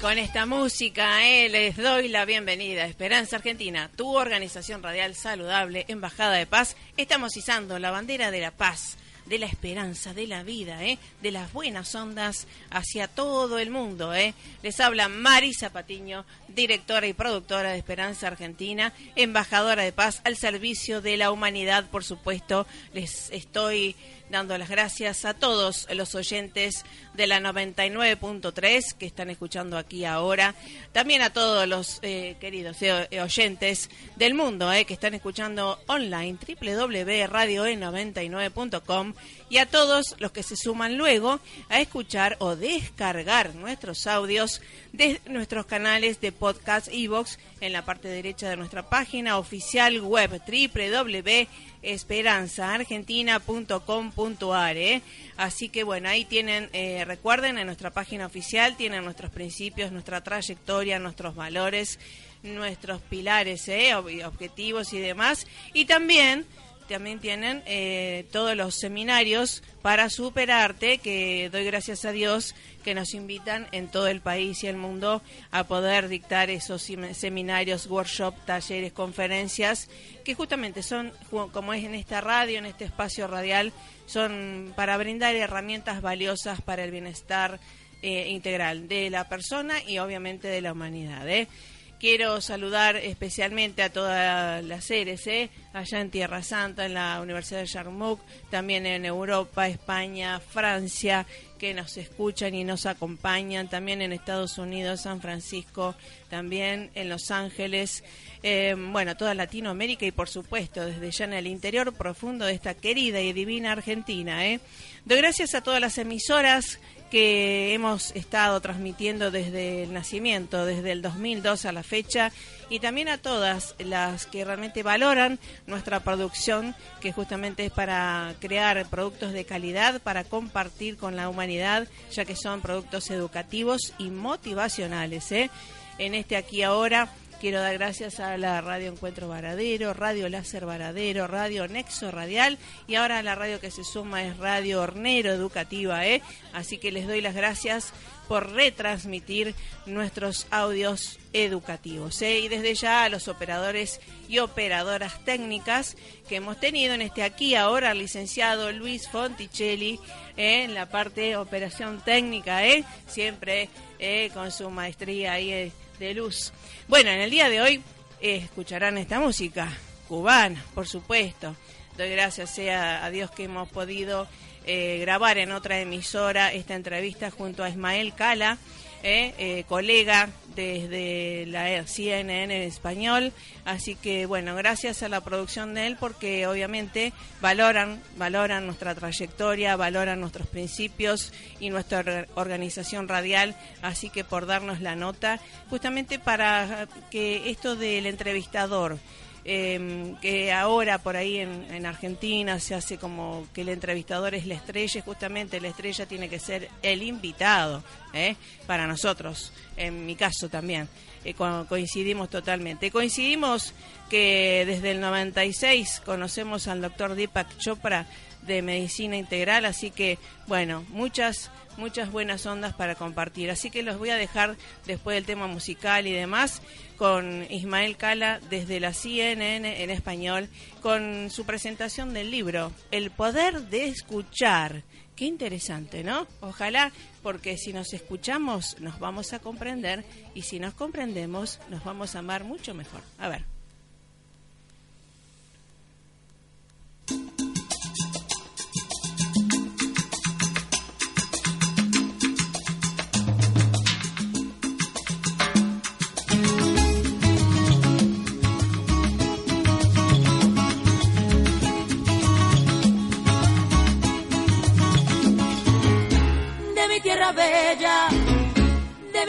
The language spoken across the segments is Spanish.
Con esta música eh, les doy la bienvenida. Esperanza Argentina, tu organización radial saludable, Embajada de Paz. Estamos izando la bandera de la paz, de la esperanza, de la vida, eh, de las buenas ondas hacia todo el mundo. Eh. Les habla Marisa Patiño, directora y productora de Esperanza Argentina, embajadora de paz al servicio de la humanidad, por supuesto. Les estoy dando las gracias a todos los oyentes de la 99.3 que están escuchando aquí ahora, también a todos los eh, queridos eh, oyentes del mundo eh, que están escuchando online www.radioe99.com y a todos los que se suman luego a escuchar o descargar nuestros audios de nuestros canales de podcast iVox en la parte derecha de nuestra página oficial web www.esperanzaargentina.com.ar. ¿eh? Así que bueno, ahí tienen, eh, recuerden, en nuestra página oficial tienen nuestros principios, nuestra trayectoria, nuestros valores, nuestros pilares, ¿eh? objetivos y demás. Y también también tienen eh, todos los seminarios para superarte, que doy gracias a Dios que nos invitan en todo el país y el mundo a poder dictar esos seminarios, workshops, talleres, conferencias, que justamente son, como es en esta radio, en este espacio radial, son para brindar herramientas valiosas para el bienestar eh, integral de la persona y obviamente de la humanidad. ¿eh? Quiero saludar especialmente a todas las seres, ¿eh? allá en Tierra Santa, en la Universidad de Yarmouk, también en Europa, España, Francia, que nos escuchan y nos acompañan, también en Estados Unidos, San Francisco, también en Los Ángeles, eh, bueno, toda Latinoamérica y por supuesto desde ya en el interior profundo de esta querida y divina Argentina. ¿eh? Doy gracias a todas las emisoras que hemos estado transmitiendo desde el nacimiento, desde el 2002 a la fecha, y también a todas las que realmente valoran nuestra producción, que justamente es para crear productos de calidad, para compartir con la humanidad, ya que son productos educativos y motivacionales. ¿eh? En este aquí ahora Quiero dar gracias a la Radio Encuentro Varadero, Radio Láser Varadero, Radio Nexo Radial y ahora la radio que se suma es Radio Hornero Educativa, ¿eh? Así que les doy las gracias por retransmitir nuestros audios educativos. ¿eh? Y desde ya a los operadores y operadoras técnicas que hemos tenido en este aquí ahora, licenciado Luis Fonticelli, ¿eh? en la parte operación técnica, ¿eh? siempre ¿eh? con su maestría ahí de luz. Bueno, en el día de hoy eh, escucharán esta música cubana, por supuesto. Doy gracias sea a Dios que hemos podido eh, grabar en otra emisora esta entrevista junto a Ismael Cala, eh, colega desde la CNN en español. Así que bueno, gracias a la producción de él porque obviamente valoran, valoran nuestra trayectoria, valoran nuestros principios y nuestra organización radial. Así que por darnos la nota, justamente para que esto del entrevistador, eh, que ahora por ahí en, en, Argentina se hace como que el entrevistador es la estrella, justamente la estrella tiene que ser el invitado, ¿eh? para nosotros, en mi caso también. Eh, co coincidimos totalmente. Coincidimos que desde el 96 conocemos al doctor Deepak Chopra, de medicina integral, así que bueno, muchas muchas buenas ondas para compartir. Así que los voy a dejar después del tema musical y demás con Ismael Cala desde la CNN en español con su presentación del libro El poder de escuchar. Qué interesante, ¿no? Ojalá, porque si nos escuchamos nos vamos a comprender y si nos comprendemos nos vamos a amar mucho mejor. A ver.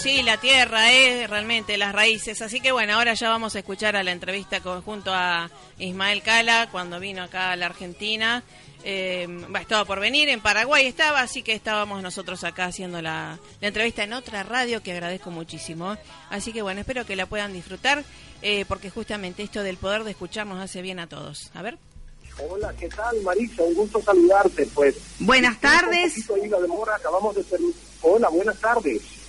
Sí, la tierra, eh, realmente, las raíces. Así que bueno, ahora ya vamos a escuchar a la entrevista con, junto a Ismael Cala cuando vino acá a la Argentina. Eh, estaba por venir, en Paraguay estaba, así que estábamos nosotros acá haciendo la, entrevista en otra radio que agradezco muchísimo. Así que bueno, espero que la puedan disfrutar, eh, porque justamente esto del poder de escuchar nos hace bien a todos. A ver. Hola, ¿qué tal Marisa? Un gusto saludarte, pues. Buenas tardes. acabamos de Hola, buenas tardes.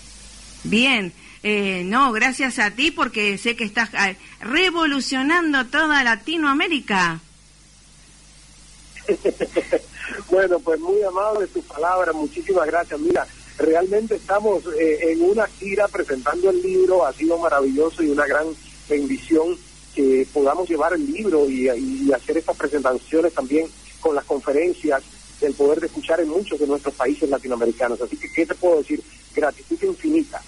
Bien, eh, no, gracias a ti porque sé que estás eh, revolucionando toda Latinoamérica. bueno, pues muy amable tu palabra, muchísimas gracias. Mira, realmente estamos eh, en una gira presentando el libro, ha sido maravilloso y una gran bendición que podamos llevar el libro y, y hacer estas presentaciones también con las conferencias del poder de escuchar en muchos de nuestros países latinoamericanos. Así que, ¿qué te puedo decir? Gratitud infinita.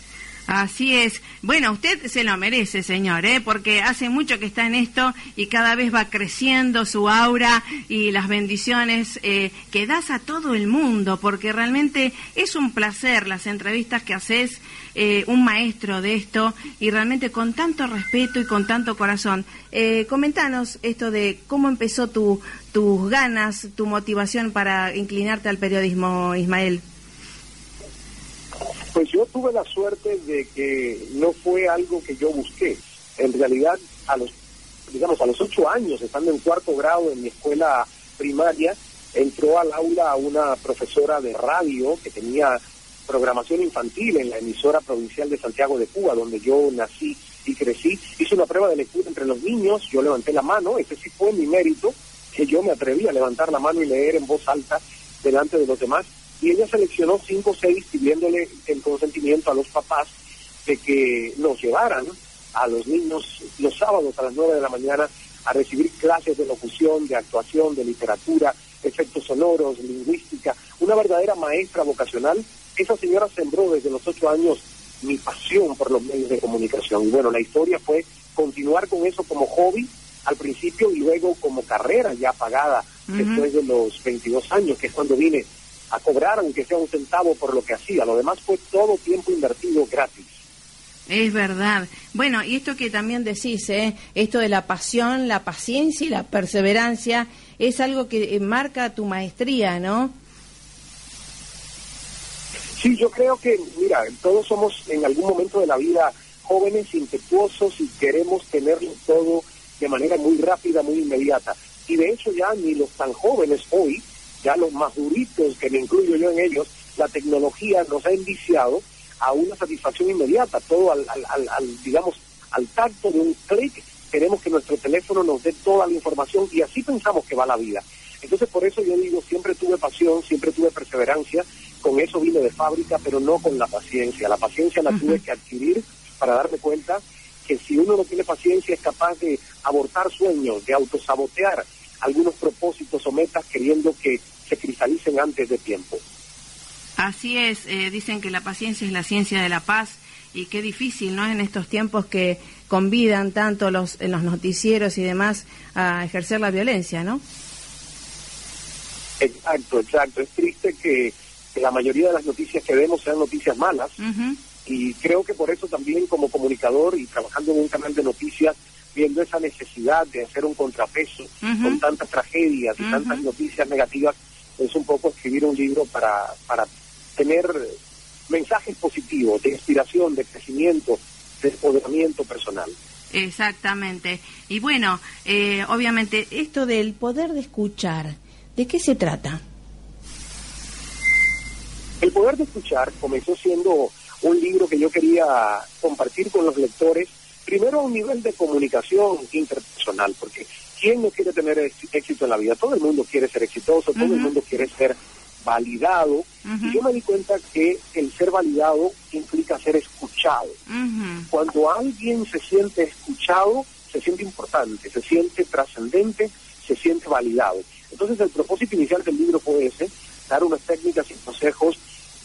Así es. Bueno, usted se lo merece, señor, ¿eh? porque hace mucho que está en esto y cada vez va creciendo su aura y las bendiciones eh, que das a todo el mundo, porque realmente es un placer las entrevistas que haces, eh, un maestro de esto y realmente con tanto respeto y con tanto corazón. Eh, comentanos esto de cómo empezó tu, tus ganas, tu motivación para inclinarte al periodismo, Ismael. Pues yo tuve la suerte de que no fue algo que yo busqué. En realidad, a los, digamos, a los ocho años, estando en cuarto grado en mi escuela primaria, entró al aula una profesora de radio que tenía programación infantil en la emisora provincial de Santiago de Cuba, donde yo nací y crecí. Hizo una prueba de lectura entre los niños, yo levanté la mano, ese sí fue mi mérito, que yo me atreví a levantar la mano y leer en voz alta delante de los demás y ella seleccionó cinco o seis pidiéndole el consentimiento a los papás de que los llevaran a los niños los sábados a las nueve de la mañana a recibir clases de locución, de actuación, de literatura, efectos sonoros, lingüística, una verdadera maestra vocacional. Esa señora sembró desde los ocho años mi pasión por los medios de comunicación. Y bueno, la historia fue continuar con eso como hobby al principio y luego como carrera ya pagada después de los 22 años, que es cuando vine a cobrar aunque sea un centavo por lo que hacía. Lo demás fue todo tiempo invertido gratis. Es verdad. Bueno, y esto que también decís, ¿eh? esto de la pasión, la paciencia y la perseverancia, es algo que eh, marca tu maestría, ¿no? Sí, yo creo que, mira, todos somos en algún momento de la vida jóvenes, impetuosos y queremos tenerlo todo de manera muy rápida, muy inmediata. Y de hecho ya ni los tan jóvenes hoy ya los más duritos, que me incluyo yo en ellos, la tecnología nos ha enviciado a una satisfacción inmediata, todo al, al, digamos, al tacto de un clic, queremos que nuestro teléfono nos dé toda la información y así pensamos que va la vida. Entonces por eso yo digo, siempre tuve pasión, siempre tuve perseverancia, con eso vine de fábrica, pero no con la paciencia. La paciencia la tuve que adquirir para darme cuenta que si uno no tiene paciencia es capaz de abortar sueños, de autosabotear algunos propósitos o metas queriendo que se cristalicen antes de tiempo. Así es, eh, dicen que la paciencia es la ciencia de la paz y qué difícil, ¿no? En estos tiempos que convidan tanto los, en los noticieros y demás a ejercer la violencia, ¿no? Exacto, exacto. Es triste que, la mayoría de las noticias que vemos sean noticias malas y creo que por eso también como comunicador y trabajando en un canal de noticias viendo esa necesidad de hacer un contrapeso con tantas tragedias y tantas noticias negativas, es un poco escribir un libro para, para tener mensajes positivos de inspiración, de crecimiento, de empoderamiento personal. Exactamente. Y bueno, eh, obviamente, esto del poder de escuchar, ¿de qué se trata? El poder de escuchar comenzó siendo un libro que yo quería compartir con los lectores primero a un nivel de comunicación interpersonal, porque ¿quién no quiere tener éxito en la vida? Todo el mundo quiere ser exitoso, todo el mundo quiere ser validado, y yo me di cuenta que el ser validado implica ser escuchado. Cuando alguien se siente escuchado, se siente importante, se siente trascendente, se siente validado. Entonces el propósito inicial del libro fue ese, dar unas técnicas y consejos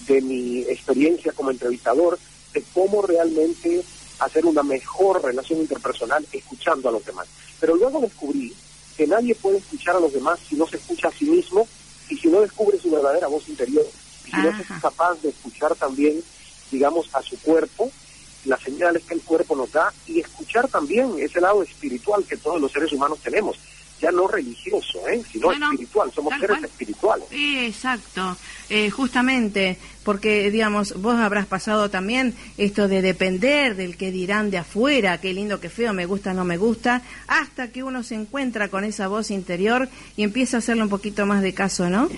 de mi experiencia como entrevistador, de cómo realmente hacer una mejor relación interpersonal escuchando a los demás. Pero luego descubrí que nadie puede escuchar a los demás si no se escucha a sí mismo y si no descubre su verdadera voz interior. Y si no es capaz de escuchar también digamos, a su cuerpo, las señales que el cuerpo nos da y escuchar también ese lado espiritual que todos los seres humanos tenemos ya no religioso, ¿eh? sino espiritual, somos seres espirituales. exacto, eh, justamente, porque, digamos, vos habrás pasado también esto de depender del que dirán de afuera, qué lindo, qué feo, me gusta, no me gusta, hasta que uno se encuentra con esa voz interior y empieza a hacerle un poquito más de caso, ¿no?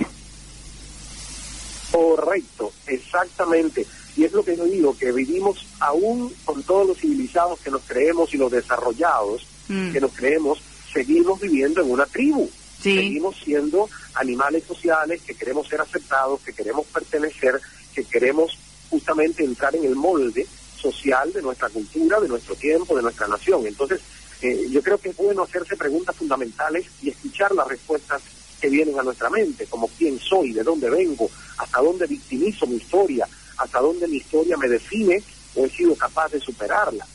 Correcto, exactamente. Y es lo que yo digo, que vivimos aún con todos los civilizados que nos creemos y los desarrollados mm. que nos creemos, seguimos viviendo en una tribu. Seguimos siendo animales sociales que queremos ser aceptados, que queremos pertenecer, que queremos justamente entrar en el molde social de nuestra cultura, de nuestro tiempo, de nuestra nación. Entonces, eh, yo creo que es bueno hacerse preguntas fundamentales y escuchar las respuestas que vienen a nuestra mente, como quién soy, de dónde vengo, hasta dónde victimizo mi historia, hasta dónde mi historia me define o he sido capaz de superarla.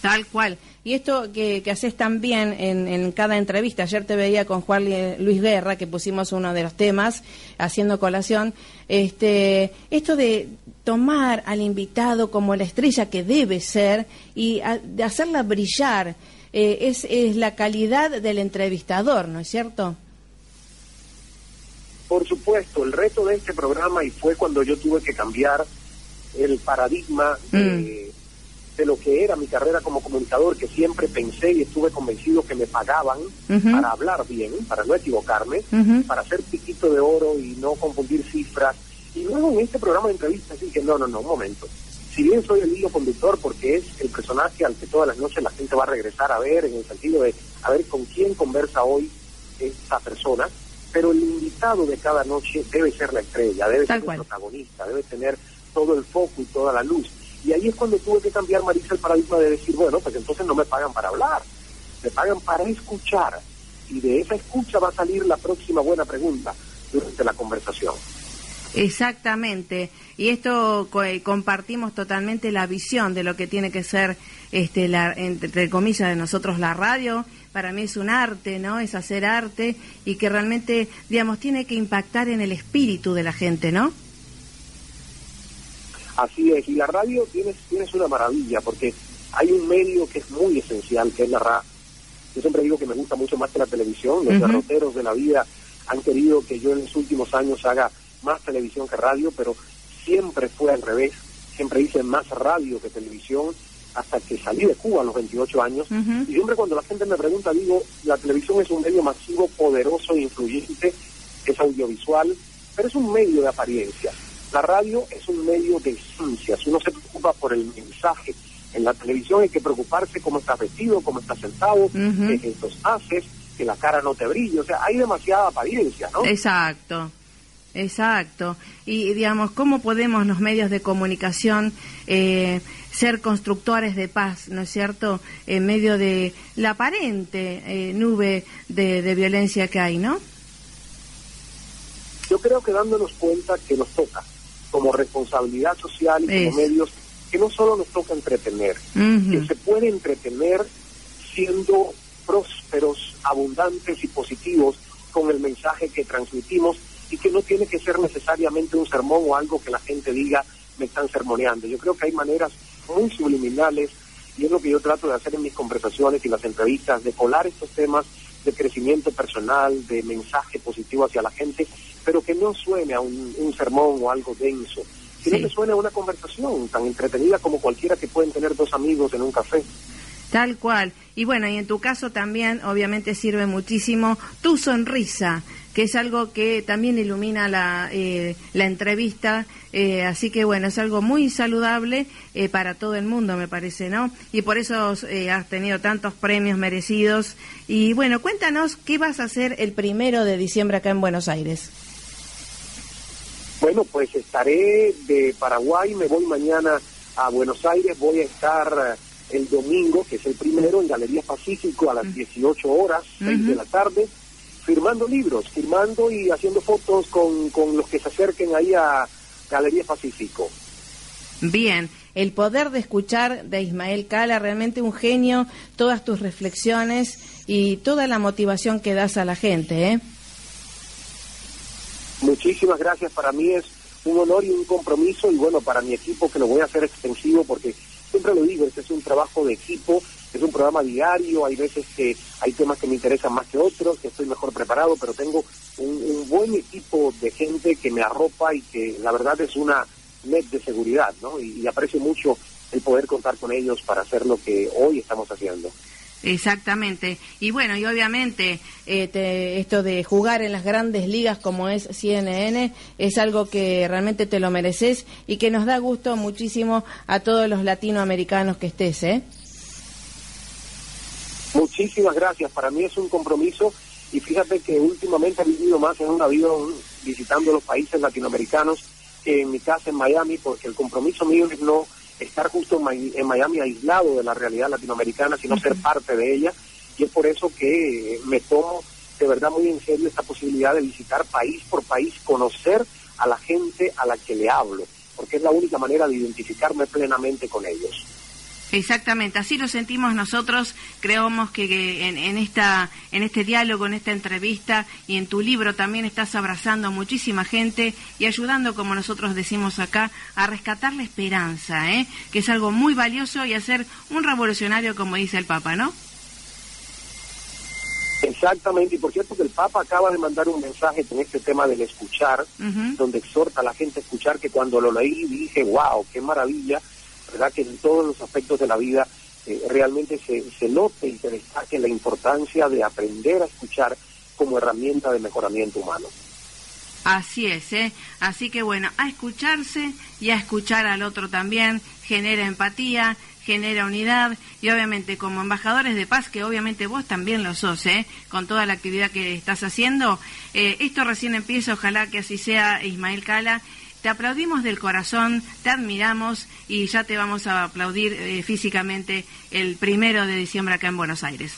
Tal cual. Y esto que, que haces también en, en, cada entrevista, ayer te veía con Juan Luis Guerra, que pusimos uno de los temas, haciendo colación, este, esto de tomar al invitado como la estrella que debe ser y de hacerla brillar, eh, es, es la calidad del entrevistador, ¿no es cierto? Por supuesto, el reto de este programa, y fue cuando yo tuve que cambiar el paradigma de... Mm de lo que era mi carrera como comunicador, que siempre pensé y estuve convencido que me pagaban para hablar bien, para no equivocarme, para hacer piquito de oro y no confundir cifras. Y luego en este programa de entrevistas dije, no, no, no, un momento. Si bien soy el hilo conductor porque es el personaje al que todas las noches la gente va a regresar a ver, en el sentido de a ver con quién conversa hoy esta persona, pero el invitado de cada noche debe ser la estrella, debe ser el protagonista, debe tener todo el foco y toda la luz. Y ahí es cuando tuve que cambiar, Marisa, el paradigma de decir, bueno, pues entonces no me pagan para hablar, me pagan para escuchar. Y de esa escucha va a salir la próxima buena pregunta durante la conversación. Exactamente. Y esto eh, compartimos totalmente la visión de lo que tiene que ser, este, la, entre comillas, de nosotros la radio. Para mí es un arte, ¿no? Es hacer arte y que realmente, digamos, tiene que impactar en el espíritu de la gente, ¿no? Así es, y la radio tienes, tienes una maravilla, porque hay un medio que es muy esencial, que es la radio. Yo siempre digo que me gusta mucho más que la televisión, los derroteros de la vida han querido que yo en los últimos años haga más televisión que radio, pero siempre fue al revés, siempre hice más radio que televisión hasta que salí de Cuba a los 28 años. Y siempre cuando la gente me pregunta, digo, la televisión es un medio masivo, poderoso e influyente, es audiovisual, pero es un medio de apariencia. La radio medio de ciencias, uno se preocupa por el mensaje. En la televisión hay que preocuparse cómo estás vestido, cómo estás sentado, qué gestos haces, que la cara no te brille, o sea, hay demasiada apariencia, ¿no? Exacto. Exacto. Y digamos, ¿cómo podemos los medios de comunicación eh, ser constructores de paz, ¿no es cierto?, en medio de la aparente eh, nube de, de, violencia que hay, ¿no? Yo creo que dándonos cuenta que nos toca, como responsabilidad social y como medios, que no solo nos toca entretener, que se puede entretener siendo prósperos, abundantes y positivos con el mensaje que transmitimos y que no tiene que ser necesariamente un sermón o algo que la gente diga me están sermoneando. Yo creo que hay maneras muy subliminales y es lo que yo trato de hacer en mis conversaciones y las entrevistas, de colar estos temas de crecimiento personal, de mensaje positivo hacia la gente, pero que no suene a un, sermón o algo denso, sino que suene a una conversación tan entretenida como cualquiera que pueden tener dos amigos en un café. Tal cual. Y bueno, y en tu caso también obviamente sirve muchísimo tu sonrisa, que es algo que también ilumina la, eh, la entrevista. Eh, así que bueno, es algo muy saludable eh, para todo el mundo, me parece, ¿no? Y por eso has tenido tantos premios merecidos. Y bueno, cuéntanos qué vas a hacer el primero de diciembre acá en Buenos Aires. Bueno, pues estaré de Paraguay, me voy mañana a Buenos Aires, voy a estar eh, el domingo, que es el primero, en Galería Pacífico a las 18 horas, 6 de la tarde, firmando libros, firmando y haciendo fotos con, con los que se acerquen ahí a Galería Pacífico. Bien, el poder de escuchar de Ismael Cala, realmente un genio, todas tus reflexiones y toda la motivación que das a la gente, ¿eh? Muchísimas gracias. Para mí es un honor y un compromiso y bueno, para mi equipo que lo voy a hacer extensivo porque siempre lo digo, este es un trabajo de equipo, es un programa diario, hay veces que hay temas que me interesan más que otros, que estoy mejor preparado, pero tengo un, buen equipo de gente que me arropa y que la verdad es una net de seguridad, ¿no? y aprecio mucho el poder contar con ellos para hacer lo que hoy estamos haciendo. Exactamente. Y bueno, y obviamente eh, esto de jugar en las grandes ligas como es CNN es algo que realmente te lo mereces y que nos da gusto muchísimo a todos los latinoamericanos que estés, ¿eh? Muchísimas gracias. Para mí es un compromiso y fíjate que últimamente he vivido más en un avión visitando los países latinoamericanos que en mi casa en Miami porque el compromiso mío es no estar justo en Miami aislado de la realidad latinoamericana, sino ser parte de ella. Y es por eso que me tomo de verdad muy en serio esta posibilidad de visitar país por país, conocer a la gente a la que le hablo, porque es la única manera de identificarme plenamente con ellos. Exactamente, así lo sentimos nosotros. Creemos que, en, esta, en este diálogo, en esta entrevista y en tu libro también estás abrazando a muchísima gente y ayudando, como nosotros decimos acá, a rescatar la esperanza, ¿eh? que es algo muy valioso y a ser un revolucionario, como dice el Papa, ¿no? Exactamente, y por cierto que el Papa acaba de mandar un mensaje con este tema del escuchar, donde exhorta a la gente a escuchar, que cuando lo leí dije, wow, qué maravilla ¿verdad? Que en todos los aspectos de la vida eh, realmente se, se note y se destaque la importancia de aprender a escuchar como herramienta de mejoramiento humano. Así es, ¿eh? Así que bueno, a escucharse y a escuchar al otro también genera empatía, genera unidad y obviamente como embajadores de paz, que obviamente vos también lo sos, ¿eh? con toda la actividad que estás haciendo, eh, esto recién empieza, ojalá que así sea Ismael Cala te aplaudimos del corazón, te admiramos y ya te vamos a aplaudir eh, físicamente el primero de diciembre acá en Buenos Aires.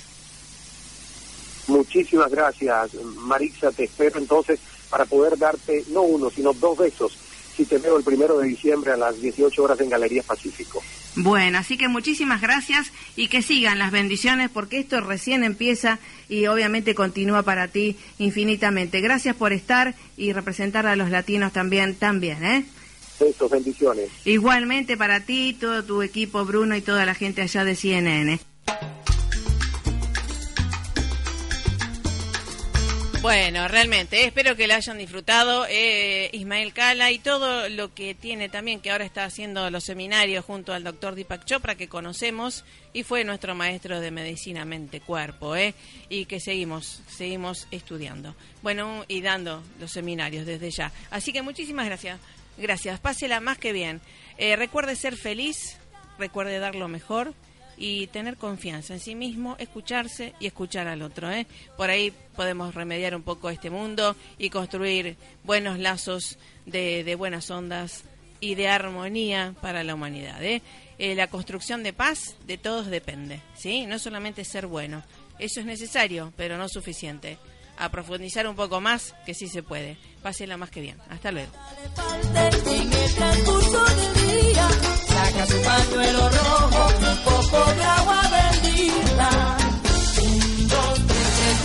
Muchísimas gracias, Marisa. Te espero entonces para poder darte no uno, sino dos besos si te veo el primero de diciembre a las 18 horas en Galería Pacífico. Bueno, así que muchísimas gracias y que sigan las bendiciones porque esto recién empieza y obviamente continúa para ti infinitamente. Gracias por estar y representar a los latinos también, también, ¿eh? Besos, bendiciones. Igualmente para ti, todo tu equipo, Bruno y toda la gente allá de CNN. Bueno, realmente, espero que la hayan disfrutado. Eh, Ismael Cala y todo lo que tiene también, que ahora está haciendo los seminarios junto al doctor Deepak Chopra, que conocemos y fue nuestro maestro de medicina mente-cuerpo, ¿eh? y que seguimos, seguimos estudiando. Bueno, y dando los seminarios desde ya. Así que muchísimas gracias. Gracias, pásela más que bien. Eh, recuerde ser feliz, recuerde dar lo mejor y tener confianza en sí mismo, escucharse y escuchar al otro. ¿eh? Por ahí podemos remediar un poco este mundo y construir buenos lazos de, de buenas ondas y de armonía para la humanidad. ¿eh? Eh, la construcción de paz de todos depende, ¿sí? No solamente ser bueno, eso es necesario, pero no suficiente. A profundizar un poco más, que sí se puede. Pásenla más que bien. Hasta luego. Saca su pañuelo rojo, un poco de agua bendita. Un, dos, tres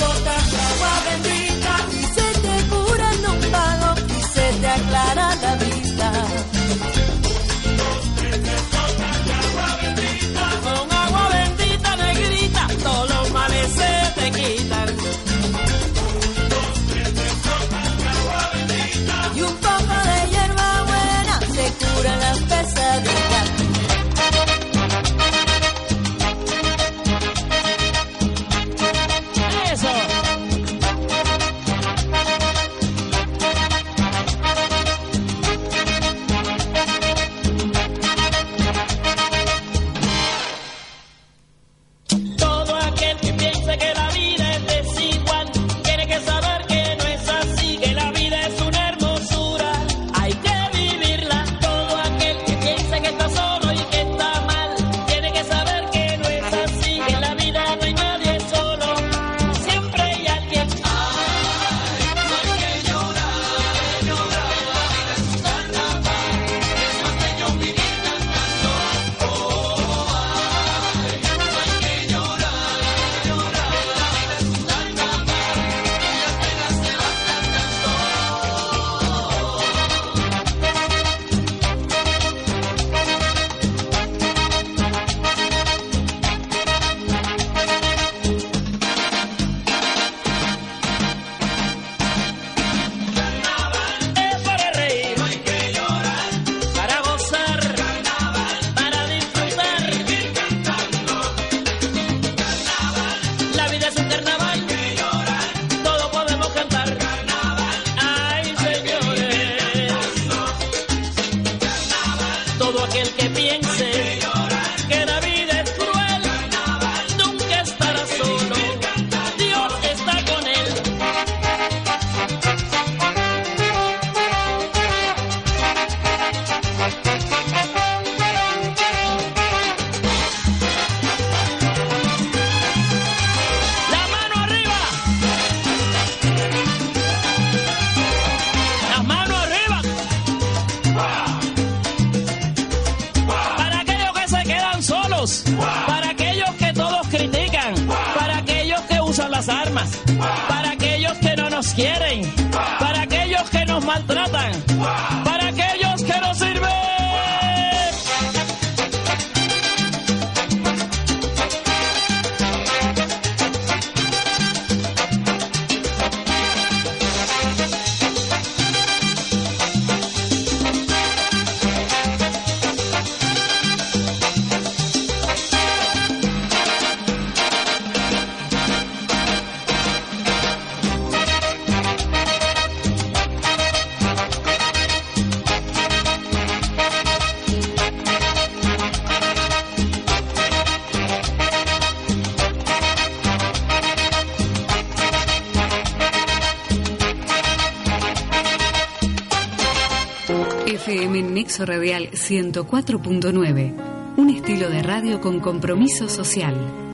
Radial 104.9. Un estilo de radio con compromiso social.